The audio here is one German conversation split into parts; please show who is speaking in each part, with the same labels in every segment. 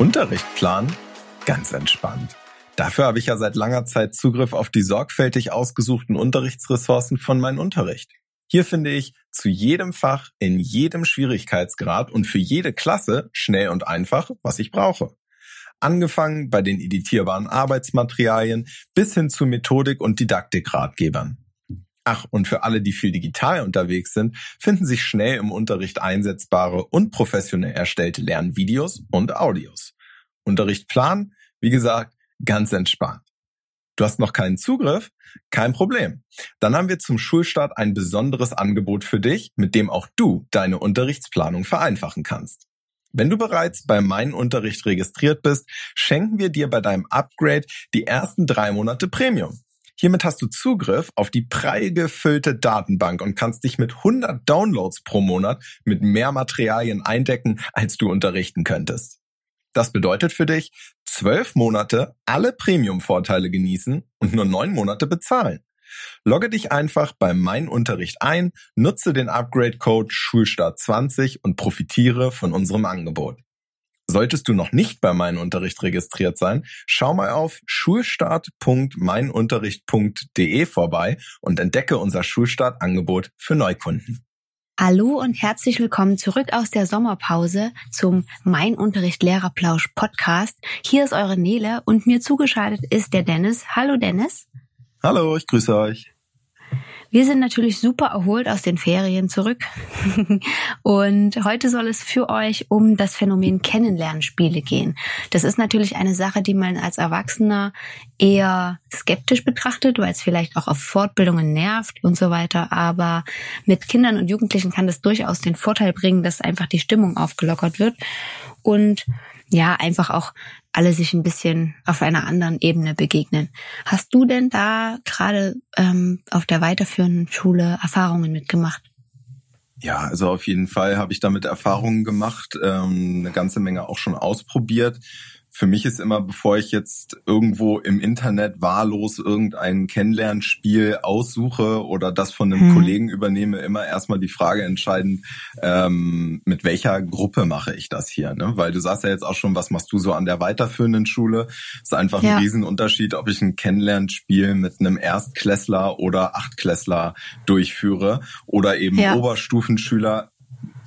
Speaker 1: Unterricht planen? Ganz entspannt. Dafür habe ich ja seit langer Zeit Zugriff auf die sorgfältig ausgesuchten Unterrichtsressourcen von meinem Unterricht. Hier finde ich zu jedem Fach, in jedem Schwierigkeitsgrad und für jede Klasse schnell und einfach, was ich brauche. Angefangen bei den editierbaren Arbeitsmaterialien bis hin zu Methodik- und Didaktikratgebern. Ach, und für alle, die viel digital unterwegs sind, finden sich schnell im Unterricht einsetzbare und professionell erstellte Lernvideos und Audios. Unterrichtplan, wie gesagt, ganz entspannt. Du hast noch keinen Zugriff? Kein Problem. Dann haben wir zum Schulstart ein besonderes Angebot für dich, mit dem auch du deine Unterrichtsplanung vereinfachen kannst. Wenn du bereits bei meinem Unterricht registriert bist, schenken wir dir bei deinem Upgrade die ersten drei Monate Premium. Hiermit hast du Zugriff auf die prall gefüllte Datenbank und kannst dich mit 100 Downloads pro Monat mit mehr Materialien eindecken, als du unterrichten könntest. Das bedeutet für dich, zwölf Monate alle Premium-Vorteile genießen und nur neun Monate bezahlen. Logge dich einfach bei Mein Unterricht ein, nutze den Upgrade-Code Schulstart20 und profitiere von unserem Angebot. Solltest du noch nicht bei Mein Unterricht registriert sein, schau mal auf schulstart.meinunterricht.de vorbei und entdecke unser Schulstartangebot für Neukunden.
Speaker 2: Hallo und herzlich willkommen zurück aus der Sommerpause zum Mein Unterricht Lehrerplausch Podcast. Hier ist eure Nele und mir zugeschaltet ist der Dennis. Hallo Dennis.
Speaker 1: Hallo, ich grüße euch.
Speaker 2: Wir sind natürlich super erholt aus den Ferien zurück. und heute soll es für euch um das Phänomen Kennenlernspiele gehen. Das ist natürlich eine Sache, die man als Erwachsener eher skeptisch betrachtet, weil es vielleicht auch auf Fortbildungen nervt und so weiter. Aber mit Kindern und Jugendlichen kann das durchaus den Vorteil bringen, dass einfach die Stimmung aufgelockert wird. Und ja, einfach auch alle sich ein bisschen auf einer anderen Ebene begegnen. Hast du denn da gerade ähm, auf der weiterführenden Schule Erfahrungen mitgemacht?
Speaker 1: Ja, also auf jeden Fall habe ich damit Erfahrungen gemacht, ähm, eine ganze Menge auch schon ausprobiert für mich ist immer, bevor ich jetzt irgendwo im Internet wahllos irgendein Kennenlernspiel aussuche oder das von einem hm. Kollegen übernehme, immer erstmal die Frage entscheiden, ähm, mit welcher Gruppe mache ich das hier? Ne? Weil du sagst ja jetzt auch schon, was machst du so an der weiterführenden Schule? ist einfach ja. ein Riesenunterschied, ob ich ein Kennenlernspiel mit einem Erstklässler oder Achtklässler durchführe oder eben ja. Oberstufenschüler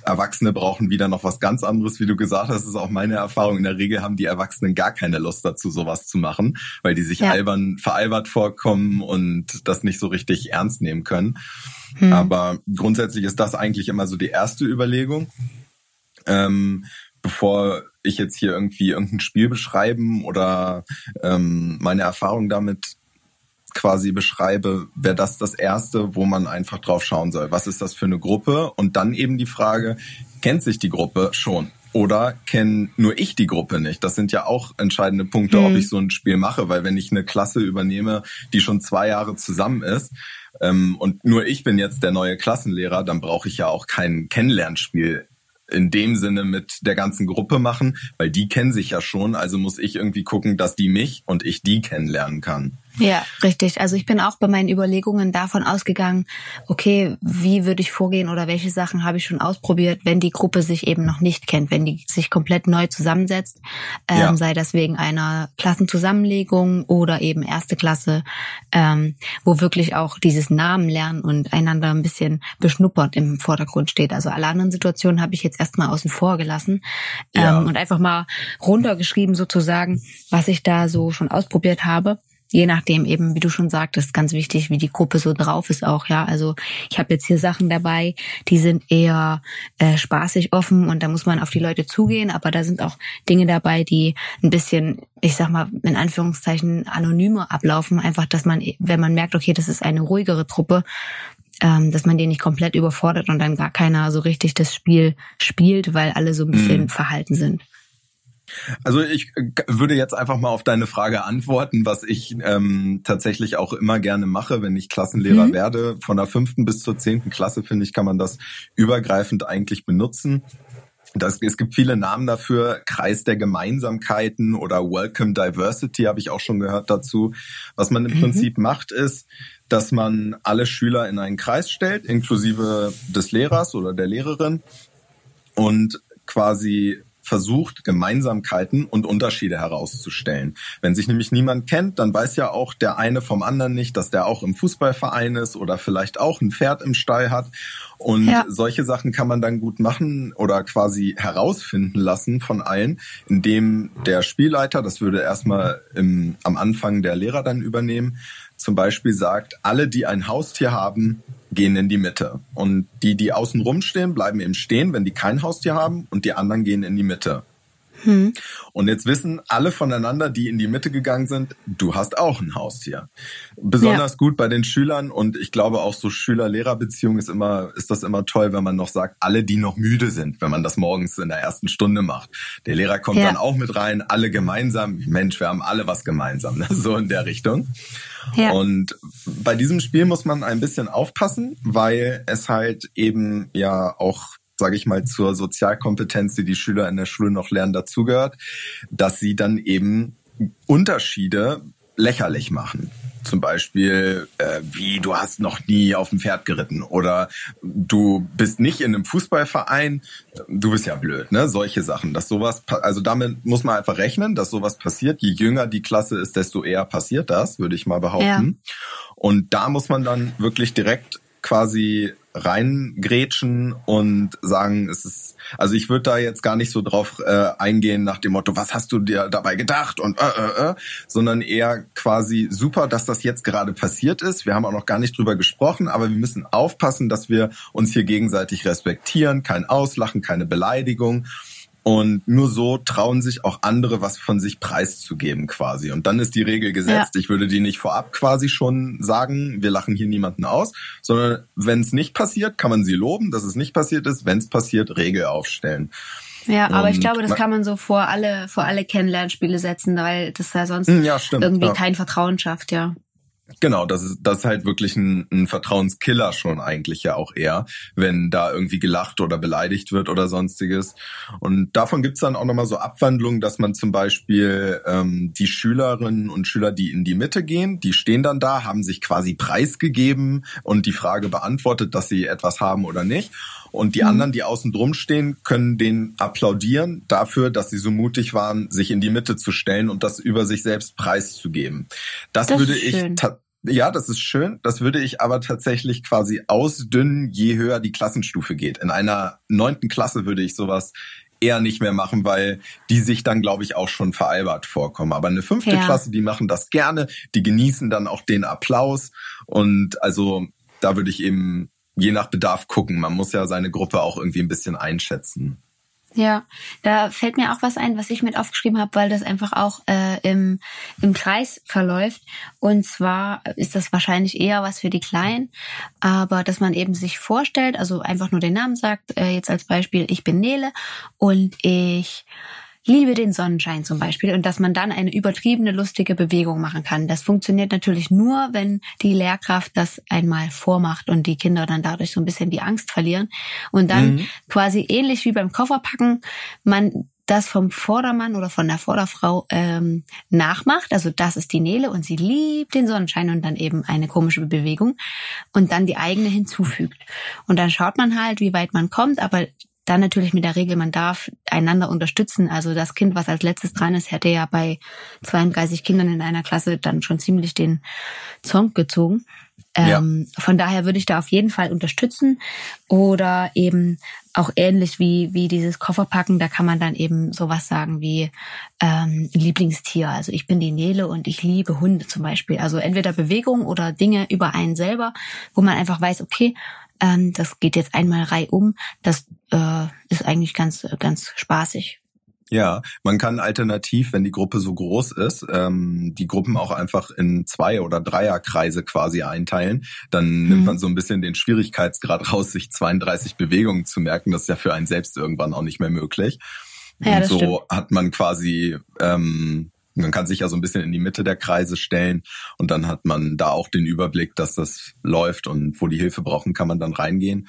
Speaker 1: Erwachsene brauchen wieder noch was ganz anderes, wie du gesagt hast. Das ist auch meine Erfahrung. In der Regel haben die Erwachsenen gar keine Lust dazu, sowas zu machen, weil die sich ja. albern, veralbert vorkommen und das nicht so richtig ernst nehmen können. Hm. Aber grundsätzlich ist das eigentlich immer so die erste Überlegung. Ähm, bevor ich jetzt hier irgendwie irgendein Spiel beschreiben oder ähm, meine Erfahrung damit quasi beschreibe, wäre das das Erste, wo man einfach drauf schauen soll. Was ist das für eine Gruppe? Und dann eben die Frage, kennt sich die Gruppe schon? Oder kenne nur ich die Gruppe nicht? Das sind ja auch entscheidende Punkte, mhm. ob ich so ein Spiel mache, weil wenn ich eine Klasse übernehme, die schon zwei Jahre zusammen ist, ähm, und nur ich bin jetzt der neue Klassenlehrer, dann brauche ich ja auch kein Kennenlernspiel in dem Sinne mit der ganzen Gruppe machen, weil die kennen sich ja schon, also muss ich irgendwie gucken, dass die mich und ich die kennenlernen kann.
Speaker 2: Ja, richtig. Also ich bin auch bei meinen Überlegungen davon ausgegangen, okay, wie würde ich vorgehen oder welche Sachen habe ich schon ausprobiert, wenn die Gruppe sich eben noch nicht kennt, wenn die sich komplett neu zusammensetzt, ähm, ja. sei das wegen einer Klassenzusammenlegung oder eben erste Klasse, ähm, wo wirklich auch dieses Namen lernen und einander ein bisschen beschnuppert im Vordergrund steht. Also alle anderen Situationen habe ich jetzt erstmal außen vor gelassen ja. ähm, und einfach mal runtergeschrieben sozusagen, was ich da so schon ausprobiert habe je nachdem eben, wie du schon sagtest, ganz wichtig, wie die Gruppe so drauf ist auch, ja. Also ich habe jetzt hier Sachen dabei, die sind eher äh, spaßig offen und da muss man auf die Leute zugehen, aber da sind auch Dinge dabei, die ein bisschen, ich sag mal, in Anführungszeichen anonymer ablaufen. Einfach, dass man, wenn man merkt, okay, das ist eine ruhigere Truppe, ähm, dass man die nicht komplett überfordert und dann gar keiner so richtig das Spiel spielt, weil alle so ein bisschen mhm. verhalten sind.
Speaker 1: Also ich äh, würde jetzt einfach mal auf deine Frage antworten, was ich ähm, tatsächlich auch immer gerne mache, wenn ich Klassenlehrer mhm. werde. Von der fünften bis zur zehnten Klasse, finde ich, kann man das übergreifend eigentlich benutzen. Das, es gibt viele Namen dafür, Kreis der Gemeinsamkeiten oder Welcome Diversity habe ich auch schon gehört dazu. Was man im mhm. Prinzip macht, ist, dass man alle Schüler in einen Kreis stellt, inklusive des Lehrers oder der Lehrerin und quasi versucht, Gemeinsamkeiten und Unterschiede herauszustellen. Wenn sich nämlich niemand kennt, dann weiß ja auch der eine vom anderen nicht, dass der auch im Fußballverein ist oder vielleicht auch ein Pferd im Stall hat. Und ja. solche Sachen kann man dann gut machen oder quasi herausfinden lassen von allen, indem der Spielleiter, das würde erstmal im, am Anfang der Lehrer dann übernehmen, zum Beispiel sagt, alle, die ein Haustier haben, gehen in die Mitte. Und die, die außen rumstehen, bleiben eben stehen, wenn die kein Haustier haben und die anderen gehen in die Mitte. Hm. Und jetzt wissen alle voneinander, die in die Mitte gegangen sind, du hast auch ein Haustier. Besonders ja. gut bei den Schülern und ich glaube auch so Schüler-Lehrer-Beziehung ist immer, ist das immer toll, wenn man noch sagt, alle, die noch müde sind, wenn man das morgens in der ersten Stunde macht. Der Lehrer kommt ja. dann auch mit rein, alle gemeinsam. Mensch, wir haben alle was gemeinsam, ne? so in der Richtung. Ja. Und bei diesem Spiel muss man ein bisschen aufpassen, weil es halt eben ja auch sage ich mal, zur Sozialkompetenz, die die Schüler in der Schule noch lernen, dazugehört, dass sie dann eben Unterschiede lächerlich machen. Zum Beispiel, äh, wie du hast noch nie auf dem Pferd geritten oder du bist nicht in einem Fußballverein, du bist ja blöd, ne? Solche Sachen. Dass sowas, also damit muss man einfach rechnen, dass sowas passiert. Je jünger die Klasse ist, desto eher passiert das, würde ich mal behaupten. Ja. Und da muss man dann wirklich direkt quasi reingrätschen und sagen, es ist, also ich würde da jetzt gar nicht so drauf äh, eingehen nach dem Motto, was hast du dir dabei gedacht und äh, äh, äh, sondern eher quasi super, dass das jetzt gerade passiert ist. Wir haben auch noch gar nicht drüber gesprochen, aber wir müssen aufpassen, dass wir uns hier gegenseitig respektieren, kein Auslachen, keine Beleidigung und nur so trauen sich auch andere, was von sich preiszugeben quasi. Und dann ist die Regel gesetzt. Ja. Ich würde die nicht vorab quasi schon sagen, wir lachen hier niemanden aus, sondern wenn es nicht passiert, kann man sie loben, dass es nicht passiert ist. Wenn es passiert, Regel aufstellen.
Speaker 2: Ja, aber ich glaube, das kann man so vor alle, vor alle Kennenlernspiele setzen, weil das ja sonst hm, ja, stimmt, irgendwie ja. kein Vertrauen schafft, ja.
Speaker 1: Genau, das ist, das ist halt wirklich ein, ein Vertrauenskiller schon eigentlich ja auch eher, wenn da irgendwie gelacht oder beleidigt wird oder sonstiges. Und davon gibt's dann auch nochmal so Abwandlungen, dass man zum Beispiel ähm, die Schülerinnen und Schüler, die in die Mitte gehen, die stehen dann da, haben sich quasi preisgegeben und die Frage beantwortet, dass sie etwas haben oder nicht. Und die mhm. anderen, die außen drum stehen, können den applaudieren dafür, dass sie so mutig waren, sich in die Mitte zu stellen und das über sich selbst preiszugeben. Das, das würde ich ja, das ist schön. Das würde ich aber tatsächlich quasi ausdünnen, je höher die Klassenstufe geht. In einer neunten Klasse würde ich sowas eher nicht mehr machen, weil die sich dann, glaube ich, auch schon veralbert vorkommen. Aber eine fünfte ja. Klasse, die machen das gerne, die genießen dann auch den Applaus. Und also da würde ich eben je nach Bedarf gucken. Man muss ja seine Gruppe auch irgendwie ein bisschen einschätzen.
Speaker 2: Ja, da fällt mir auch was ein, was ich mit aufgeschrieben habe, weil das einfach auch äh, im, im Kreis verläuft. Und zwar ist das wahrscheinlich eher was für die Kleinen, aber dass man eben sich vorstellt, also einfach nur den Namen sagt, äh, jetzt als Beispiel, ich bin Nele und ich liebe den Sonnenschein zum Beispiel und dass man dann eine übertriebene, lustige Bewegung machen kann. Das funktioniert natürlich nur, wenn die Lehrkraft das einmal vormacht und die Kinder dann dadurch so ein bisschen die Angst verlieren und dann mhm. quasi ähnlich wie beim Kofferpacken man das vom Vordermann oder von der Vorderfrau ähm, nachmacht. Also das ist die Nele und sie liebt den Sonnenschein und dann eben eine komische Bewegung und dann die eigene hinzufügt. Und dann schaut man halt, wie weit man kommt, aber dann natürlich mit der Regel, man darf einander unterstützen. Also das Kind, was als letztes dran ist, hätte ja bei 32 Kindern in einer Klasse dann schon ziemlich den Zong gezogen. Ähm, ja. Von daher würde ich da auf jeden Fall unterstützen. Oder eben auch ähnlich wie, wie dieses Kofferpacken, da kann man dann eben sowas sagen wie ähm, Lieblingstier. Also ich bin die Nele und ich liebe Hunde zum Beispiel. Also entweder Bewegung oder Dinge über einen selber, wo man einfach weiß, okay, ähm, das geht jetzt einmal reihum. Das äh, ist eigentlich ganz, ganz spaßig.
Speaker 1: Ja, man kann alternativ, wenn die Gruppe so groß ist, ähm, die Gruppen auch einfach in Zwei- oder Dreierkreise quasi einteilen. Dann mhm. nimmt man so ein bisschen den Schwierigkeitsgrad raus, sich 32 Bewegungen zu merken. Das ist ja für einen selbst irgendwann auch nicht mehr möglich. Ja, und so stimmt. hat man quasi ähm, man kann sich ja so ein bisschen in die Mitte der Kreise stellen und dann hat man da auch den Überblick, dass das läuft und wo die Hilfe brauchen, kann man dann reingehen.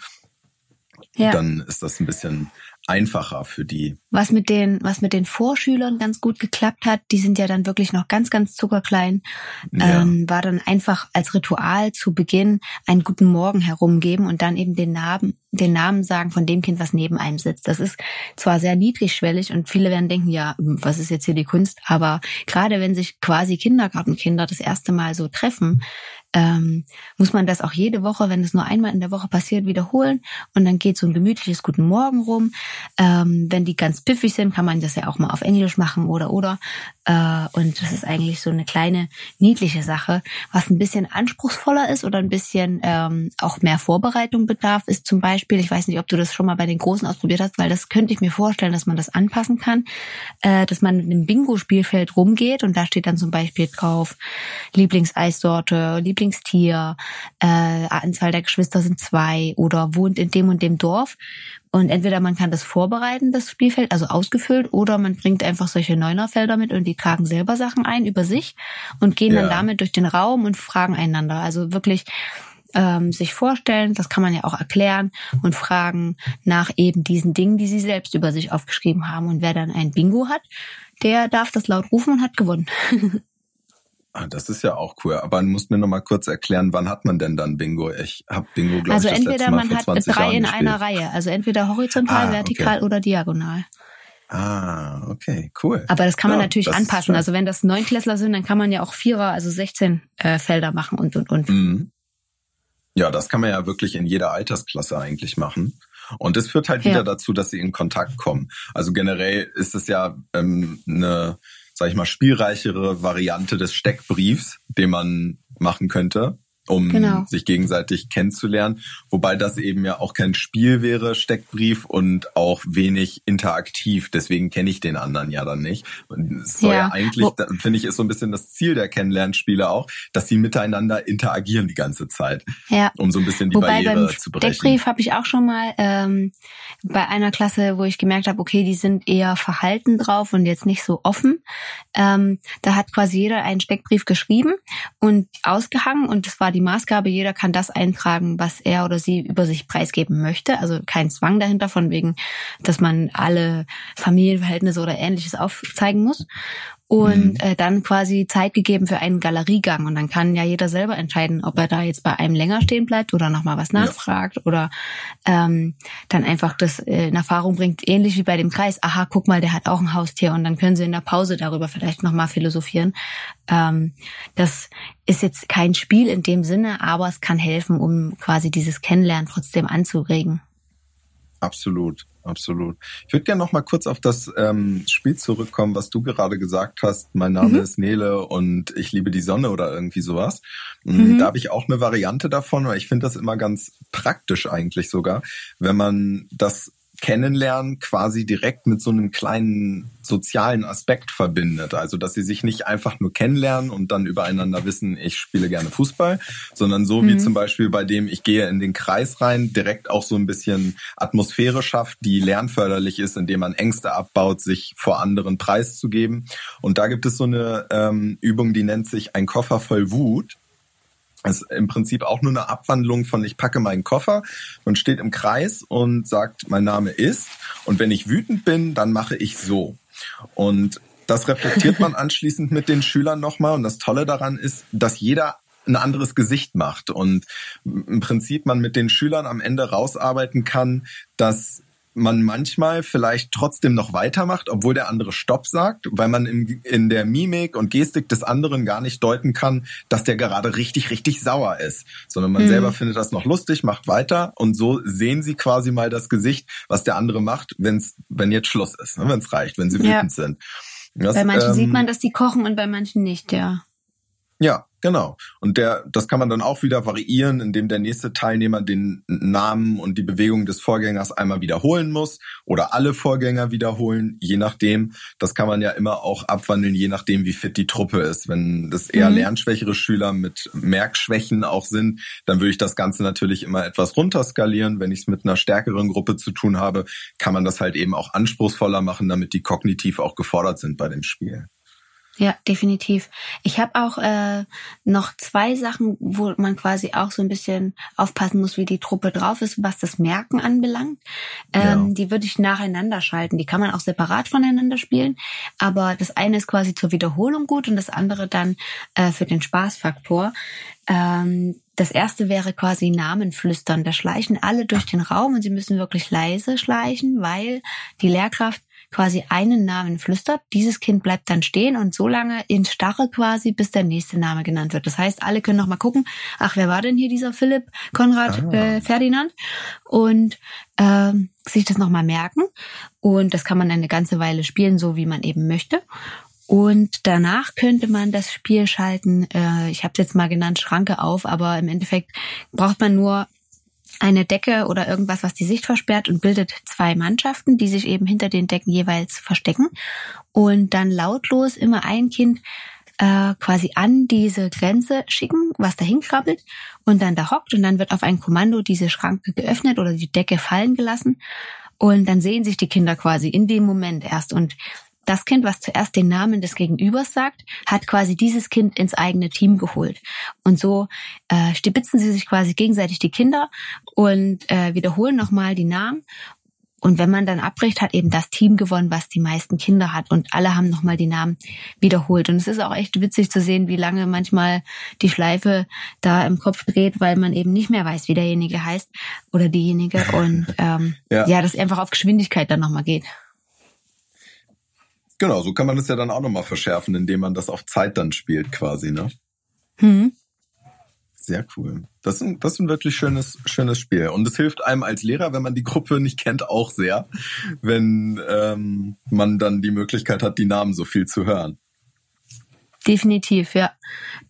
Speaker 1: Ja. Dann ist das ein bisschen einfacher für die.
Speaker 2: Was mit den, was mit den Vorschülern ganz gut geklappt hat, die sind ja dann wirklich noch ganz, ganz zuckerklein, ja. ähm, war dann einfach als Ritual zu Beginn einen guten Morgen herumgeben und dann eben den Namen, den Namen sagen von dem Kind, was neben einem sitzt. Das ist zwar sehr niedrigschwellig und viele werden denken, ja, was ist jetzt hier die Kunst? Aber gerade wenn sich quasi Kindergartenkinder das erste Mal so treffen, ähm, muss man das auch jede Woche, wenn es nur einmal in der Woche passiert, wiederholen. Und dann geht so ein gemütliches Guten Morgen rum. Ähm, wenn die ganz piffig sind, kann man das ja auch mal auf Englisch machen oder oder. Äh, und das ist eigentlich so eine kleine niedliche Sache. Was ein bisschen anspruchsvoller ist oder ein bisschen ähm, auch mehr Vorbereitung bedarf, ist zum Beispiel, ich weiß nicht, ob du das schon mal bei den Großen ausprobiert hast, weil das könnte ich mir vorstellen, dass man das anpassen kann, äh, dass man mit einem Bingo-Spielfeld rumgeht und da steht dann zum Beispiel drauf Lieblingseissorte, Lieblingstier, äh, Anzahl der Geschwister sind zwei oder wohnt in dem und dem Dorf. Und entweder man kann das vorbereiten, das Spielfeld, also ausgefüllt, oder man bringt einfach solche Neunerfelder mit und die tragen selber Sachen ein über sich und gehen ja. dann damit durch den Raum und fragen einander. Also wirklich ähm, sich vorstellen, das kann man ja auch erklären und fragen nach eben diesen Dingen, die sie selbst über sich aufgeschrieben haben. Und wer dann ein Bingo hat, der darf das laut rufen und hat gewonnen.
Speaker 1: Ah, das ist ja auch cool. Aber du musst mir noch mal kurz erklären, wann hat man denn dann Bingo? Ich habe Bingo, glaube
Speaker 2: also
Speaker 1: ich,
Speaker 2: das entweder man hat drei Jahren in einer Reihe, also entweder horizontal, ah, vertikal okay. oder diagonal.
Speaker 1: Ah, okay, cool.
Speaker 2: Aber das kann man ja, natürlich anpassen. Also wenn das Neunklässler sind, dann kann man ja auch Vierer, also 16 äh, Felder machen und und und. Mhm.
Speaker 1: Ja, das kann man ja wirklich in jeder Altersklasse eigentlich machen. Und das führt halt ja. wieder dazu, dass sie in Kontakt kommen. Also generell ist es ja ähm, eine sag ich mal, spielreichere Variante des Steckbriefs, den man machen könnte um genau. sich gegenseitig kennenzulernen. Wobei das eben ja auch kein Spiel wäre, Steckbrief und auch wenig interaktiv. Deswegen kenne ich den anderen ja dann nicht. Und es soll ja, ja eigentlich, finde ich, ist so ein bisschen das Ziel der Kennenlernspiele auch, dass sie miteinander interagieren die ganze Zeit. Ja. Um so ein bisschen die Wobei Barriere zu brechen.
Speaker 2: Steckbrief habe ich auch schon mal ähm, bei einer Klasse, wo ich gemerkt habe, okay, die sind eher verhalten drauf und jetzt nicht so offen. Ähm, da hat quasi jeder einen Steckbrief geschrieben und ausgehangen und das war die Maßgabe, jeder kann das eintragen, was er oder sie über sich preisgeben möchte. Also kein Zwang dahinter, von wegen, dass man alle Familienverhältnisse oder ähnliches aufzeigen muss und mhm. äh, dann quasi Zeit gegeben für einen Galeriegang. Und dann kann ja jeder selber entscheiden, ob er da jetzt bei einem länger stehen bleibt oder nochmal was nachfragt ja. oder ähm, dann einfach das äh, in Erfahrung bringt, ähnlich wie bei dem Kreis. Aha, guck mal, der hat auch ein Haustier und dann können sie in der Pause darüber vielleicht nochmal philosophieren. Ähm, das ist jetzt kein Spiel in dem Sinne, aber es kann helfen, um quasi dieses Kennenlernen trotzdem anzuregen.
Speaker 1: Absolut absolut. Ich würde gerne noch mal kurz auf das ähm, Spiel zurückkommen, was du gerade gesagt hast. Mein Name mhm. ist Nele und ich liebe die Sonne oder irgendwie sowas. Mm, mhm. Da habe ich auch eine Variante davon, weil ich finde das immer ganz praktisch eigentlich sogar, wenn man das Kennenlernen quasi direkt mit so einem kleinen sozialen Aspekt verbindet. Also, dass sie sich nicht einfach nur kennenlernen und dann übereinander wissen, ich spiele gerne Fußball, sondern so mhm. wie zum Beispiel bei dem, ich gehe in den Kreis rein, direkt auch so ein bisschen Atmosphäre schafft, die lernförderlich ist, indem man Ängste abbaut, sich vor anderen preiszugeben. Und da gibt es so eine ähm, Übung, die nennt sich ein Koffer voll Wut. Das ist im Prinzip auch nur eine Abwandlung von ich packe meinen Koffer. Man steht im Kreis und sagt, mein Name ist. Und wenn ich wütend bin, dann mache ich so. Und das reflektiert man anschließend mit den Schülern nochmal. Und das Tolle daran ist, dass jeder ein anderes Gesicht macht und im Prinzip man mit den Schülern am Ende rausarbeiten kann, dass man manchmal vielleicht trotzdem noch weitermacht, obwohl der andere Stopp sagt, weil man in, in der Mimik und Gestik des anderen gar nicht deuten kann, dass der gerade richtig, richtig sauer ist, sondern man mhm. selber findet das noch lustig, macht weiter und so sehen sie quasi mal das Gesicht, was der andere macht, wenn's, wenn jetzt Schluss ist, ne, wenn es reicht, wenn sie ja. wütend sind.
Speaker 2: Das, bei manchen ähm, sieht man, dass die kochen und bei manchen nicht, ja.
Speaker 1: Ja, genau. Und der, das kann man dann auch wieder variieren, indem der nächste Teilnehmer den Namen und die Bewegung des Vorgängers einmal wiederholen muss oder alle Vorgänger wiederholen, je nachdem. Das kann man ja immer auch abwandeln, je nachdem, wie fit die Truppe ist. Wenn das eher mhm. lernschwächere Schüler mit Merkschwächen auch sind, dann würde ich das Ganze natürlich immer etwas runterskalieren. Wenn ich es mit einer stärkeren Gruppe zu tun habe, kann man das halt eben auch anspruchsvoller machen, damit die kognitiv auch gefordert sind bei dem Spiel.
Speaker 2: Ja, definitiv. Ich habe auch äh, noch zwei Sachen, wo man quasi auch so ein bisschen aufpassen muss, wie die Truppe drauf ist, was das Merken anbelangt. Ähm, ja. Die würde ich nacheinander schalten. Die kann man auch separat voneinander spielen. Aber das eine ist quasi zur Wiederholung gut und das andere dann äh, für den Spaßfaktor. Ähm, das erste wäre quasi Namen flüstern. Da schleichen alle durch den Raum und sie müssen wirklich leise schleichen, weil die Lehrkraft quasi einen Namen flüstert. Dieses Kind bleibt dann stehen und so lange in Starre quasi, bis der nächste Name genannt wird. Das heißt, alle können noch mal gucken, ach, wer war denn hier dieser Philipp Konrad ah. äh, Ferdinand? Und äh, sich das noch mal merken. Und das kann man eine ganze Weile spielen, so wie man eben möchte. Und danach könnte man das Spiel schalten, äh, ich habe es jetzt mal genannt, Schranke auf, aber im Endeffekt braucht man nur eine Decke oder irgendwas, was die Sicht versperrt und bildet zwei Mannschaften, die sich eben hinter den Decken jeweils verstecken. Und dann lautlos immer ein Kind äh, quasi an diese Grenze schicken, was dahin krabbelt und dann da hockt und dann wird auf ein Kommando diese Schranke geöffnet oder die Decke fallen gelassen. Und dann sehen sich die Kinder quasi in dem Moment erst. Und das Kind, was zuerst den Namen des Gegenübers sagt, hat quasi dieses Kind ins eigene Team geholt. Und so äh, stibitzen sie sich quasi gegenseitig die Kinder und äh, wiederholen nochmal die Namen. Und wenn man dann abbricht, hat eben das Team gewonnen, was die meisten Kinder hat. Und alle haben nochmal die Namen wiederholt. Und es ist auch echt witzig zu sehen, wie lange manchmal die Schleife da im Kopf dreht, weil man eben nicht mehr weiß, wie derjenige heißt oder diejenige. Und ähm, ja. ja, das einfach auf Geschwindigkeit dann nochmal geht.
Speaker 1: Genau, so kann man es ja dann auch nochmal verschärfen, indem man das auf Zeit dann spielt quasi, ne?
Speaker 2: Hm.
Speaker 1: Sehr cool. Das ist, ein, das ist ein wirklich schönes, schönes Spiel. Und es hilft einem als Lehrer, wenn man die Gruppe nicht kennt, auch sehr, wenn ähm, man dann die Möglichkeit hat, die Namen so viel zu hören.
Speaker 2: Definitiv, ja.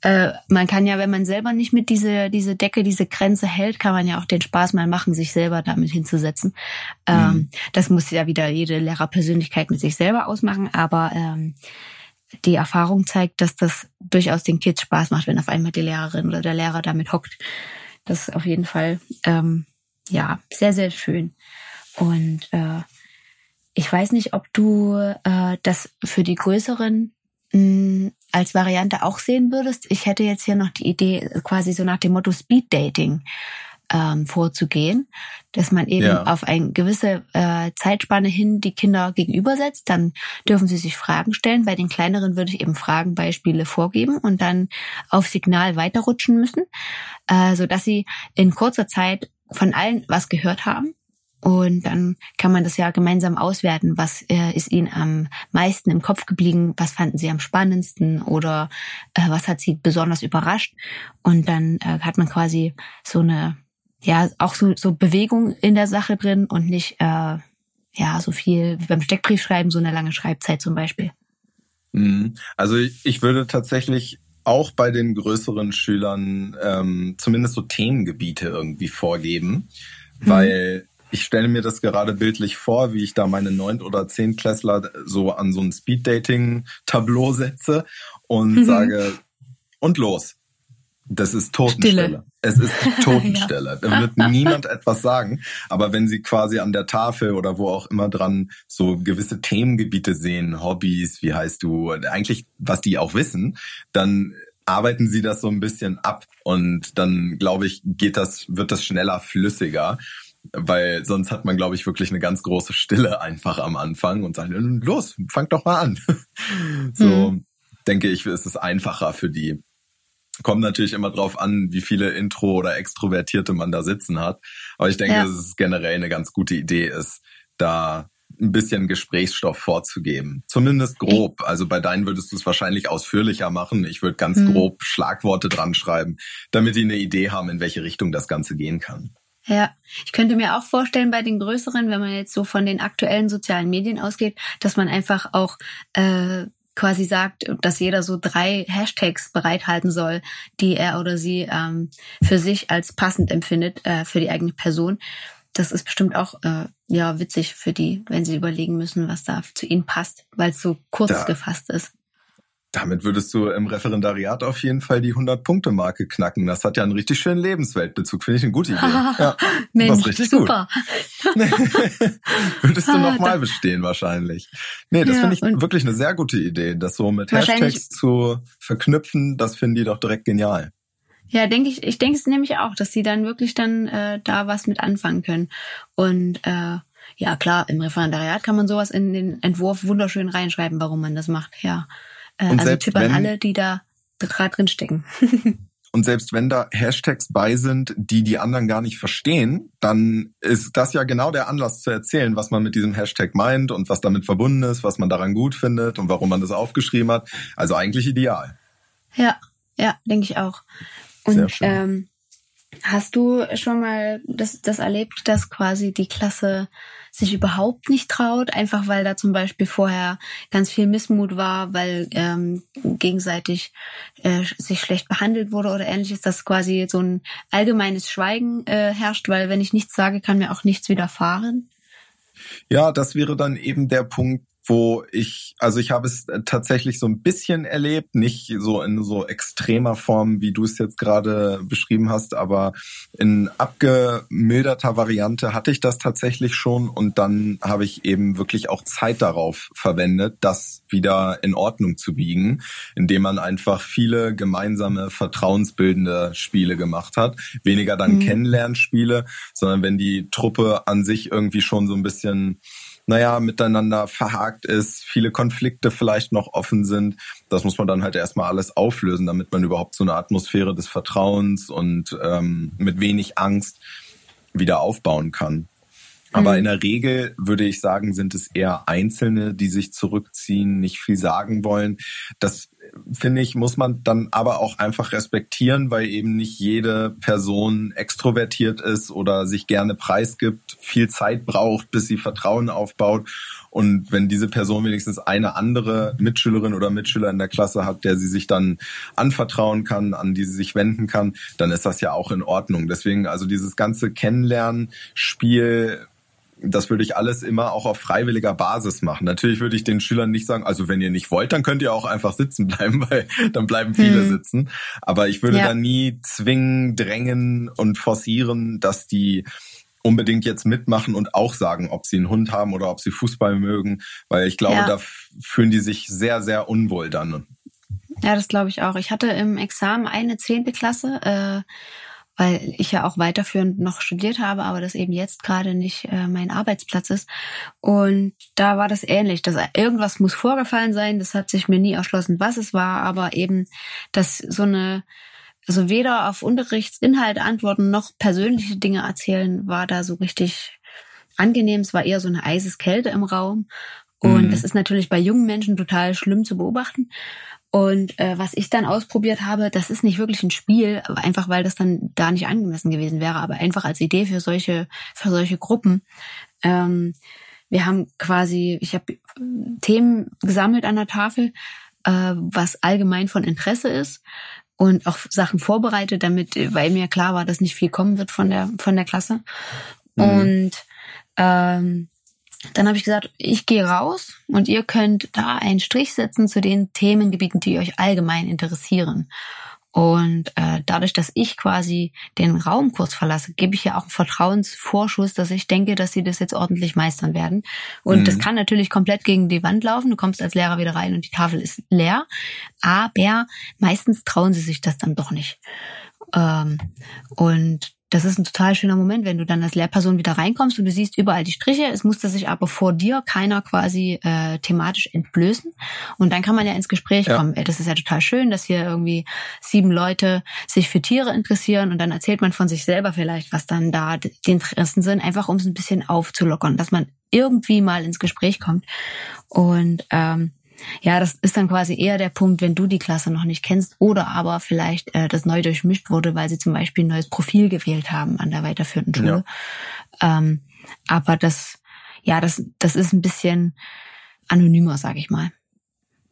Speaker 2: Äh, man kann ja, wenn man selber nicht mit diese, diese Decke, diese Grenze hält, kann man ja auch den Spaß mal machen, sich selber damit hinzusetzen. Ähm, mhm. Das muss ja wieder jede Lehrerpersönlichkeit mit sich selber ausmachen, aber ähm, die Erfahrung zeigt, dass das durchaus den Kids Spaß macht, wenn auf einmal die Lehrerin oder der Lehrer damit hockt. Das ist auf jeden Fall ähm, ja sehr, sehr schön. Und äh, ich weiß nicht, ob du äh, das für die größeren mh, als Variante auch sehen würdest. Ich hätte jetzt hier noch die Idee, quasi so nach dem Motto Speed Dating ähm, vorzugehen, dass man eben ja. auf eine gewisse äh, Zeitspanne hin die Kinder gegenübersetzt. Dann dürfen sie sich Fragen stellen. Bei den kleineren würde ich eben Fragenbeispiele vorgeben und dann auf Signal weiterrutschen müssen, äh, so dass sie in kurzer Zeit von allen was gehört haben und dann kann man das ja gemeinsam auswerten. Was äh, ist Ihnen am meisten im Kopf geblieben? Was fanden Sie am spannendsten? Oder äh, was hat Sie besonders überrascht? Und dann äh, hat man quasi so eine, ja, auch so, so Bewegung in der Sache drin und nicht, äh, ja, so viel wie beim Steckbriefschreiben, so eine lange Schreibzeit zum Beispiel.
Speaker 1: Mhm. Also ich würde tatsächlich auch bei den größeren Schülern ähm, zumindest so Themengebiete irgendwie vorgeben, mhm. weil ich stelle mir das gerade bildlich vor, wie ich da meine neunt oder Zehntklässler so an so ein Speed-Dating-Tableau setze und mhm. sage, und los. Das ist Totenstelle. Stille. Es ist Totenstelle. ja. Da wird niemand etwas sagen. Aber wenn Sie quasi an der Tafel oder wo auch immer dran so gewisse Themengebiete sehen, Hobbys, wie heißt du, eigentlich, was die auch wissen, dann arbeiten Sie das so ein bisschen ab und dann glaube ich, geht das, wird das schneller flüssiger weil sonst hat man, glaube ich, wirklich eine ganz große Stille einfach am Anfang und sagt, los, fang doch mal an. so mhm. denke ich, ist es einfacher für die. Kommt natürlich immer drauf an, wie viele Intro- oder Extrovertierte man da sitzen hat. Aber ich denke, ja. dass es generell eine ganz gute Idee ist, da ein bisschen Gesprächsstoff vorzugeben. Zumindest grob. Also bei deinen würdest du es wahrscheinlich ausführlicher machen. Ich würde ganz mhm. grob Schlagworte dran schreiben, damit die eine Idee haben, in welche Richtung das Ganze gehen kann.
Speaker 2: Ja, ich könnte mir auch vorstellen bei den größeren, wenn man jetzt so von den aktuellen sozialen Medien ausgeht, dass man einfach auch äh, quasi sagt, dass jeder so drei Hashtags bereithalten soll, die er oder sie ähm, für sich als passend empfindet äh, für die eigene Person. Das ist bestimmt auch äh, ja witzig für die, wenn sie überlegen müssen, was da zu ihnen passt, weil es so kurz da, gefasst ist.
Speaker 1: Damit würdest du im Referendariat auf jeden Fall die 100-Punkte-Marke knacken. Das hat ja einen richtig schönen Lebensweltbezug. Finde ich eine gute Idee. Ja,
Speaker 2: Mensch, richtig super.
Speaker 1: würdest du nochmal bestehen wahrscheinlich. Nee, das ja, finde ich wirklich eine sehr gute Idee. Das so mit Hashtags zu verknüpfen, das finden die doch direkt genial.
Speaker 2: Ja, denke ich, ich denke es nämlich auch, dass sie dann wirklich dann äh, da was mit anfangen können. Und äh, ja, klar, im Referendariat kann man sowas in den Entwurf wunderschön reinschreiben, warum man das macht, ja. Äh, und also Tipp an alle, die da gerade drin stecken.
Speaker 1: Und selbst wenn da Hashtags bei sind, die die anderen gar nicht verstehen, dann ist das ja genau der Anlass zu erzählen, was man mit diesem Hashtag meint und was damit verbunden ist, was man daran gut findet und warum man das aufgeschrieben hat. Also eigentlich ideal.
Speaker 2: Ja, ja, denke ich auch. Und ähm, hast du schon mal das, das erlebt, dass quasi die Klasse sich überhaupt nicht traut, einfach weil da zum Beispiel vorher ganz viel Missmut war, weil ähm, gegenseitig äh, sich schlecht behandelt wurde oder ähnliches, dass quasi so ein allgemeines Schweigen äh, herrscht, weil wenn ich nichts sage, kann mir auch nichts widerfahren?
Speaker 1: Ja, das wäre dann eben der Punkt, wo ich, also ich habe es äh, tatsächlich so ein bisschen erlebt, nicht so in so extremer Form, wie du es jetzt gerade beschrieben hast, aber in abgemilderter Variante hatte ich das tatsächlich schon und dann habe ich eben wirklich auch Zeit darauf verwendet, das wieder in Ordnung zu biegen, indem man einfach viele gemeinsame vertrauensbildende Spiele gemacht hat, weniger dann mhm. Kennenlernspiele, sondern wenn die Truppe an sich irgendwie schon so ein bisschen naja, miteinander verhakt ist, viele Konflikte vielleicht noch offen sind. Das muss man dann halt erstmal alles auflösen, damit man überhaupt so eine Atmosphäre des Vertrauens und ähm, mit wenig Angst wieder aufbauen kann. Aber mhm. in der Regel würde ich sagen, sind es eher Einzelne, die sich zurückziehen, nicht viel sagen wollen. Das finde ich, muss man dann aber auch einfach respektieren, weil eben nicht jede Person extrovertiert ist oder sich gerne preisgibt, viel Zeit braucht, bis sie Vertrauen aufbaut. Und wenn diese Person wenigstens eine andere Mitschülerin oder Mitschüler in der Klasse hat, der sie sich dann anvertrauen kann, an die sie sich wenden kann, dann ist das ja auch in Ordnung. Deswegen also dieses ganze Kennenlernspiel das würde ich alles immer auch auf freiwilliger Basis machen. Natürlich würde ich den Schülern nicht sagen, also wenn ihr nicht wollt, dann könnt ihr auch einfach sitzen bleiben, weil dann bleiben viele hm. sitzen. Aber ich würde ja. da nie zwingen, drängen und forcieren, dass die unbedingt jetzt mitmachen und auch sagen, ob sie einen Hund haben oder ob sie Fußball mögen, weil ich glaube, ja. da fühlen die sich sehr, sehr unwohl dann.
Speaker 2: Ja, das glaube ich auch. Ich hatte im Examen eine zehnte Klasse. Äh weil ich ja auch weiterführend noch studiert habe, aber das eben jetzt gerade nicht äh, mein Arbeitsplatz ist. Und da war das ähnlich. Dass irgendwas muss vorgefallen sein. Das hat sich mir nie erschlossen, was es war, aber eben, dass so eine, also weder auf Unterrichtsinhalte antworten noch persönliche Dinge erzählen, war da so richtig angenehm. Es war eher so eine eises Kälte im Raum. Und mhm. das ist natürlich bei jungen Menschen total schlimm zu beobachten. Und äh, was ich dann ausprobiert habe, das ist nicht wirklich ein Spiel, einfach weil das dann da nicht angemessen gewesen wäre, aber einfach als Idee für solche für solche Gruppen. Ähm, wir haben quasi, ich habe Themen gesammelt an der Tafel, äh, was allgemein von Interesse ist und auch Sachen vorbereitet, damit, weil mir klar war, dass nicht viel kommen wird von der von der Klasse. Mhm. Und ähm, dann habe ich gesagt, ich gehe raus und ihr könnt da einen Strich setzen zu den Themengebieten, die euch allgemein interessieren. Und äh, dadurch, dass ich quasi den Raum kurz verlasse, gebe ich ja auch einen Vertrauensvorschuss, dass ich denke, dass sie das jetzt ordentlich meistern werden. Und mhm. das kann natürlich komplett gegen die Wand laufen. Du kommst als Lehrer wieder rein und die Tafel ist leer. Aber meistens trauen sie sich das dann doch nicht. Ähm, und das ist ein total schöner Moment, wenn du dann als Lehrperson wieder reinkommst und du siehst überall die Striche. Es musste sich aber vor dir keiner quasi äh, thematisch entblößen. Und dann kann man ja ins Gespräch ja. kommen. Das ist ja total schön, dass hier irgendwie sieben Leute sich für Tiere interessieren und dann erzählt man von sich selber vielleicht, was dann da die Interessen sind, einfach um es ein bisschen aufzulockern, dass man irgendwie mal ins Gespräch kommt. Und ähm, ja, das ist dann quasi eher der Punkt, wenn du die Klasse noch nicht kennst oder aber vielleicht äh, das neu durchmischt wurde, weil sie zum Beispiel ein neues Profil gewählt haben an der weiterführenden Schule. Ja. Ähm, aber das, ja, das, das ist ein bisschen anonymer, sag ich mal.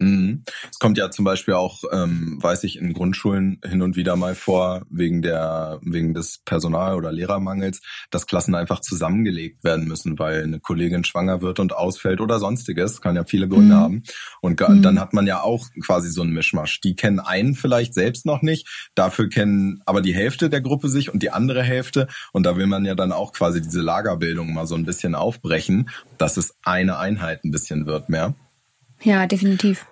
Speaker 1: Mhm. Es kommt ja zum Beispiel auch, ähm, weiß ich, in Grundschulen hin und wieder mal vor, wegen der, wegen des Personal- oder Lehrermangels, dass Klassen einfach zusammengelegt werden müssen, weil eine Kollegin schwanger wird und ausfällt oder sonstiges. Kann ja viele Gründe mhm. haben. Und mhm. dann hat man ja auch quasi so einen Mischmasch. Die kennen einen vielleicht selbst noch nicht, dafür kennen aber die Hälfte der Gruppe sich und die andere Hälfte. Und da will man ja dann auch quasi diese Lagerbildung mal so ein bisschen aufbrechen, dass es eine Einheit ein bisschen wird mehr.
Speaker 2: Ja, definitiv.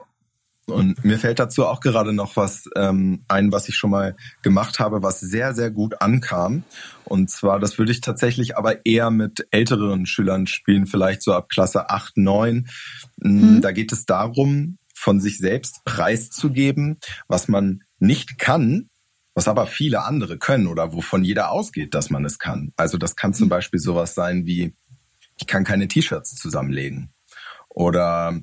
Speaker 1: Und mir fällt dazu auch gerade noch was ähm, ein, was ich schon mal gemacht habe, was sehr, sehr gut ankam. Und zwar, das würde ich tatsächlich aber eher mit älteren Schülern spielen, vielleicht so ab Klasse 8, 9. Mhm. Da geht es darum, von sich selbst preiszugeben, was man nicht kann, was aber viele andere können oder wovon jeder ausgeht, dass man es kann. Also das kann zum mhm. Beispiel sowas sein wie, ich kann keine T-Shirts zusammenlegen. Oder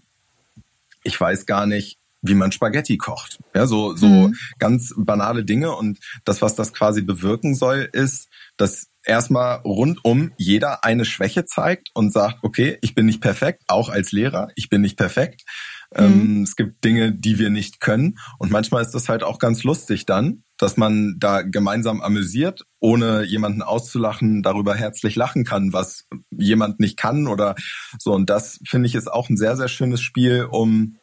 Speaker 1: ich weiß gar nicht, wie man Spaghetti kocht. Ja, so, so mhm. ganz banale Dinge. Und das, was das quasi bewirken soll, ist, dass erstmal rundum jeder eine Schwäche zeigt und sagt, okay, ich bin nicht perfekt, auch als Lehrer, ich bin nicht perfekt. Ähm, mhm. es gibt Dinge, die wir nicht können. Und manchmal ist das halt auch ganz lustig dann, dass man da gemeinsam amüsiert, ohne jemanden auszulachen, darüber herzlich lachen kann, was jemand nicht kann oder so. Und das finde ich ist auch ein sehr, sehr schönes Spiel, um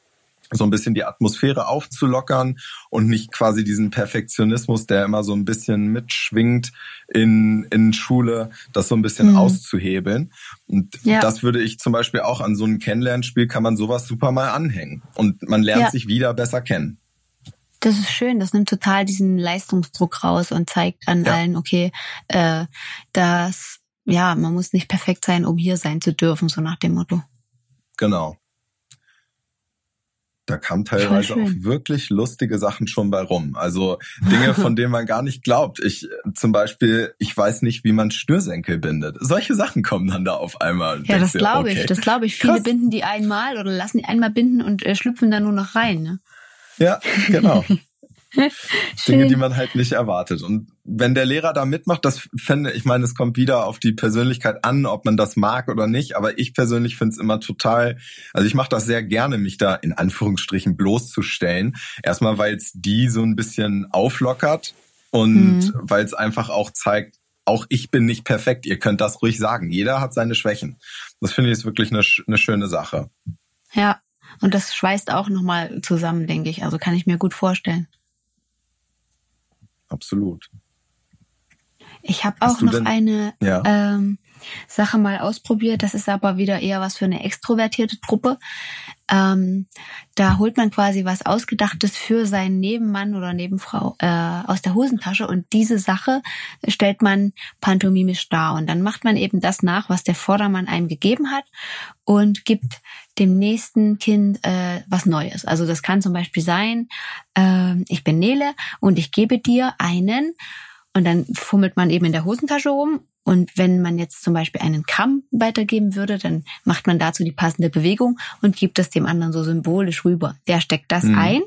Speaker 1: so ein bisschen die Atmosphäre aufzulockern und nicht quasi diesen Perfektionismus, der immer so ein bisschen mitschwingt in, in Schule, das so ein bisschen mhm. auszuhebeln. Und ja. das würde ich zum Beispiel auch an so einem Kennenlernspiel kann man sowas super mal anhängen. Und man lernt ja. sich wieder besser kennen.
Speaker 2: Das ist schön, das nimmt total diesen Leistungsdruck raus und zeigt an ja. allen, okay, äh, dass, ja, man muss nicht perfekt sein, um hier sein zu dürfen, so nach dem Motto.
Speaker 1: Genau. Da kam teilweise auch wirklich lustige Sachen schon bei rum. Also Dinge, von denen man gar nicht glaubt. Ich zum Beispiel, ich weiß nicht, wie man Schnürsenkel bindet. Solche Sachen kommen dann da auf einmal.
Speaker 2: Ja, das glaube okay. ich. Das glaube ich. Viele Krass. binden die einmal oder lassen die einmal binden und äh, schlüpfen dann nur noch rein. Ne?
Speaker 1: Ja, genau. Dinge, die man halt nicht erwartet. Und wenn der Lehrer da mitmacht, das fände ich meine, es kommt wieder auf die Persönlichkeit an, ob man das mag oder nicht. Aber ich persönlich finde es immer total, also ich mache das sehr gerne, mich da in Anführungsstrichen bloßzustellen. Erstmal, weil es die so ein bisschen auflockert und mhm. weil es einfach auch zeigt, auch ich bin nicht perfekt. Ihr könnt das ruhig sagen. Jeder hat seine Schwächen. Das finde ich ist wirklich eine, eine schöne Sache.
Speaker 2: Ja, und das schweißt auch nochmal zusammen, denke ich. Also kann ich mir gut vorstellen
Speaker 1: absolut.
Speaker 2: Ich habe auch noch denn, eine ja. ähm, Sache mal ausprobiert. Das ist aber wieder eher was für eine extrovertierte Truppe. Ähm, da holt man quasi was Ausgedachtes für seinen Nebenmann oder Nebenfrau äh, aus der Hosentasche und diese Sache stellt man pantomimisch dar. Und dann macht man eben das nach, was der Vordermann einem gegeben hat und gibt dem nächsten Kind äh, was Neues. Also das kann zum Beispiel sein, äh, ich bin Nele und ich gebe dir einen und dann fummelt man eben in der Hosentasche rum und wenn man jetzt zum Beispiel einen Kamm weitergeben würde, dann macht man dazu die passende Bewegung und gibt es dem anderen so symbolisch rüber. Der steckt das mhm. ein,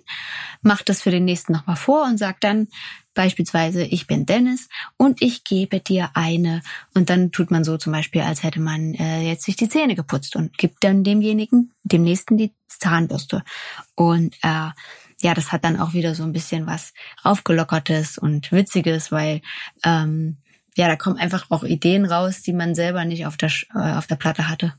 Speaker 2: macht das für den nächsten nochmal vor und sagt dann beispielsweise, ich bin Dennis und ich gebe dir eine. Und dann tut man so zum Beispiel, als hätte man äh, jetzt sich die Zähne geputzt und gibt dann demjenigen, dem nächsten die Zahnbürste. Und äh, ja, das hat dann auch wieder so ein bisschen was aufgelockertes und witziges, weil ähm, ja, da kommen einfach auch Ideen raus, die man selber nicht auf der, äh, auf der Platte hatte.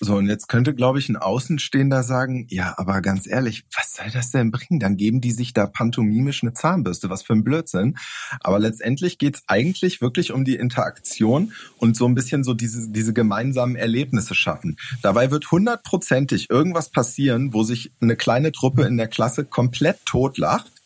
Speaker 1: So, und jetzt könnte, glaube ich, ein Außenstehender sagen, ja, aber ganz ehrlich, was soll das denn bringen? Dann geben die sich da pantomimisch eine Zahnbürste, was für ein Blödsinn. Aber letztendlich geht's eigentlich wirklich um die Interaktion und so ein bisschen so diese, diese gemeinsamen Erlebnisse schaffen. Dabei wird hundertprozentig irgendwas passieren, wo sich eine kleine Truppe in der Klasse komplett totlacht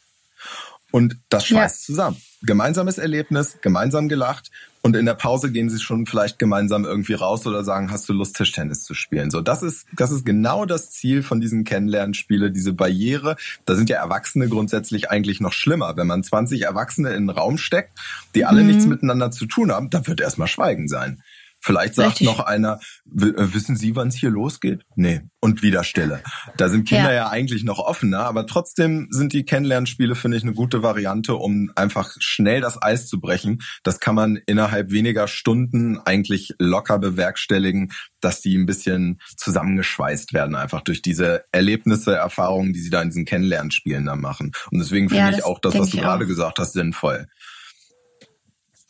Speaker 1: und das schweißt ja. zusammen gemeinsames Erlebnis, gemeinsam gelacht und in der Pause gehen sie schon vielleicht gemeinsam irgendwie raus oder sagen, hast du Lust, Tischtennis zu spielen? So, das ist, das ist genau das Ziel von diesen Kennenlernspiele, diese Barriere. Da sind ja Erwachsene grundsätzlich eigentlich noch schlimmer. Wenn man 20 Erwachsene in einen Raum steckt, die alle mhm. nichts miteinander zu tun haben, da wird erstmal Schweigen sein. Vielleicht sagt Richtig. noch einer, äh, wissen Sie, wann es hier losgeht? Nee. Und wieder Stille. Da sind Kinder ja. ja eigentlich noch offener, aber trotzdem sind die Kennenlernspiele, finde ich, eine gute Variante, um einfach schnell das Eis zu brechen. Das kann man innerhalb weniger Stunden eigentlich locker bewerkstelligen, dass die ein bisschen zusammengeschweißt werden, einfach durch diese Erlebnisse, Erfahrungen, die sie da in diesen Kennenlernspielen dann machen. Und deswegen finde ja, ich auch das, was du gerade gesagt hast, sinnvoll.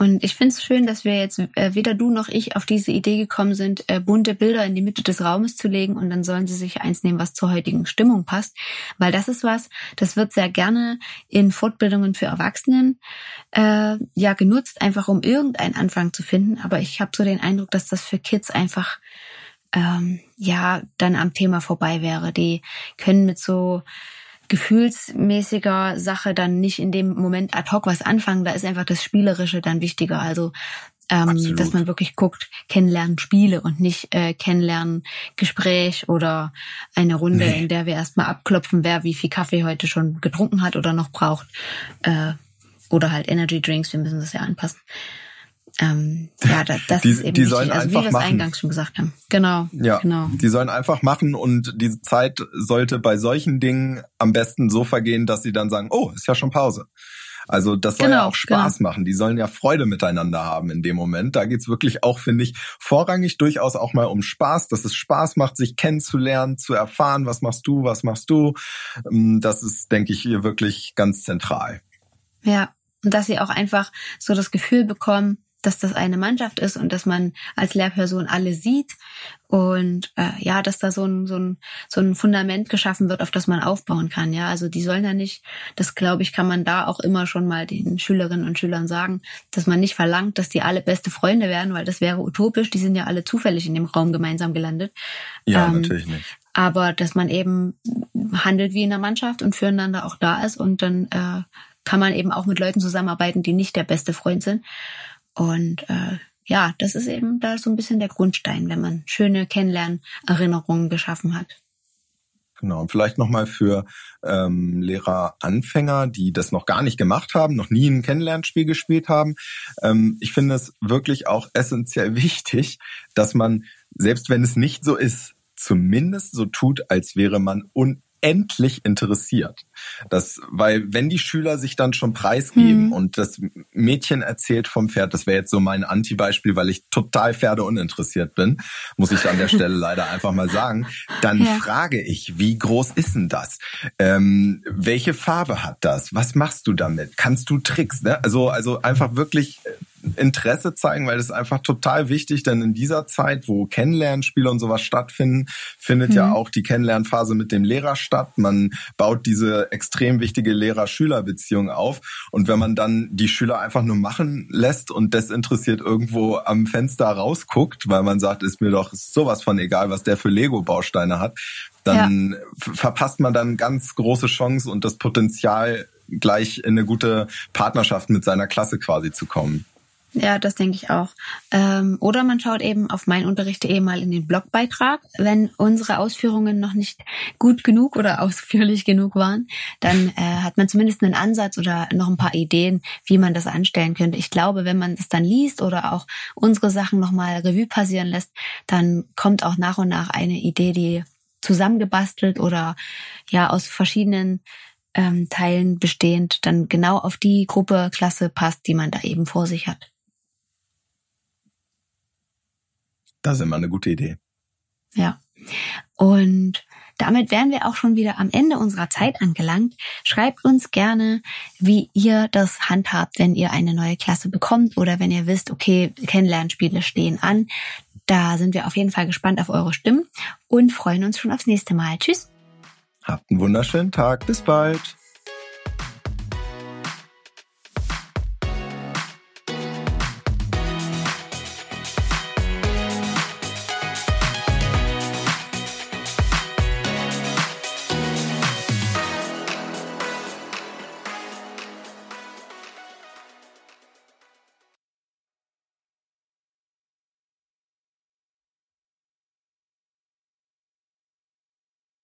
Speaker 2: Und ich finde es schön, dass wir jetzt äh, weder du noch ich auf diese Idee gekommen sind, äh, bunte Bilder in die Mitte des Raumes zu legen und dann sollen sie sich eins nehmen, was zur heutigen Stimmung passt. Weil das ist was, das wird sehr gerne in Fortbildungen für Erwachsenen äh, ja genutzt, einfach um irgendeinen Anfang zu finden. Aber ich habe so den Eindruck, dass das für Kids einfach ähm, ja dann am Thema vorbei wäre. Die können mit so gefühlsmäßiger Sache dann nicht in dem Moment ad hoc was anfangen. Da ist einfach das Spielerische dann wichtiger. Also ähm, dass man wirklich guckt, kennenlernen Spiele und nicht äh, kennenlernen Gespräch oder eine Runde, nee. in der wir erstmal abklopfen, wer wie viel Kaffee heute schon getrunken hat oder noch braucht. Äh, oder halt Energy Drinks, wir müssen das ja anpassen. Ähm, ja, das, das
Speaker 1: die,
Speaker 2: ist eben
Speaker 1: die sollen also, einfach
Speaker 2: wie wir es eingangs schon gesagt haben. Genau.
Speaker 1: Ja,
Speaker 2: genau.
Speaker 1: Die sollen einfach machen und diese Zeit sollte bei solchen Dingen am besten so vergehen, dass sie dann sagen, oh, ist ja schon Pause. Also das soll genau, ja auch Spaß genau. machen. Die sollen ja Freude miteinander haben in dem Moment. Da geht's wirklich auch, finde ich, vorrangig durchaus auch mal um Spaß, dass es Spaß macht, sich kennenzulernen, zu erfahren, was machst du, was machst du. Ähm, das ist, denke ich, hier wirklich ganz zentral.
Speaker 2: Ja, und dass sie auch einfach so das Gefühl bekommen, dass das eine Mannschaft ist und dass man als Lehrperson alle sieht und äh, ja, dass da so ein, so, ein, so ein Fundament geschaffen wird, auf das man aufbauen kann. Ja, also die sollen ja nicht, das glaube ich, kann man da auch immer schon mal den Schülerinnen und Schülern sagen, dass man nicht verlangt, dass die alle beste Freunde werden, weil das wäre utopisch. Die sind ja alle zufällig in dem Raum gemeinsam gelandet.
Speaker 1: Ja, ähm, natürlich nicht.
Speaker 2: Aber dass man eben handelt wie in einer Mannschaft und füreinander auch da ist und dann äh, kann man eben auch mit Leuten zusammenarbeiten, die nicht der beste Freund sind. Und äh, ja, das ist eben da so ein bisschen der Grundstein, wenn man schöne Kennenlernerinnerungen geschaffen hat.
Speaker 1: Genau, und vielleicht nochmal für ähm, Lehrer-Anfänger, die das noch gar nicht gemacht haben, noch nie ein Kennenlernspiel gespielt haben. Ähm, ich finde es wirklich auch essentiell wichtig, dass man, selbst wenn es nicht so ist, zumindest so tut, als wäre man un endlich interessiert. Das, weil wenn die Schüler sich dann schon preisgeben mhm. und das Mädchen erzählt vom Pferd, das wäre jetzt so mein Anti-Beispiel, weil ich total Pferde uninteressiert bin, muss ich an der Stelle leider einfach mal sagen, dann ja. frage ich, wie groß ist denn das? Ähm, welche Farbe hat das? Was machst du damit? Kannst du Tricks? Ne? Also, also einfach wirklich Interesse zeigen, weil das ist einfach total wichtig, denn in dieser Zeit, wo Kennenlernspiele und sowas stattfinden, findet mhm. ja auch die Kennenlernphase mit dem Lehrer statt. Man baut diese extrem wichtige Lehrer-Schüler-Beziehung auf. Und wenn man dann die Schüler einfach nur machen lässt und desinteressiert irgendwo am Fenster rausguckt, weil man sagt, ist mir doch sowas von egal, was der für Lego-Bausteine hat, dann ja. verpasst man dann ganz große Chance und das Potenzial, gleich in eine gute Partnerschaft mit seiner Klasse quasi zu kommen.
Speaker 2: Ja, das denke ich auch. Ähm, oder man schaut eben auf meinunterricht.de mal in den Blogbeitrag. Wenn unsere Ausführungen noch nicht gut genug oder ausführlich genug waren, dann äh, hat man zumindest einen Ansatz oder noch ein paar Ideen, wie man das anstellen könnte. Ich glaube, wenn man das dann liest oder auch unsere Sachen nochmal Revue passieren lässt, dann kommt auch nach und nach eine Idee, die zusammengebastelt oder ja aus verschiedenen ähm, Teilen bestehend dann genau auf die Gruppe, Klasse passt, die man da eben vor sich hat.
Speaker 1: Das ist immer eine gute Idee.
Speaker 2: Ja. Und damit wären wir auch schon wieder am Ende unserer Zeit angelangt. Schreibt uns gerne, wie ihr das handhabt, wenn ihr eine neue Klasse bekommt oder wenn ihr wisst, okay, Kennenlernspiele stehen an. Da sind wir auf jeden Fall gespannt auf eure Stimmen und freuen uns schon aufs nächste Mal. Tschüss.
Speaker 1: Habt einen wunderschönen Tag. Bis bald.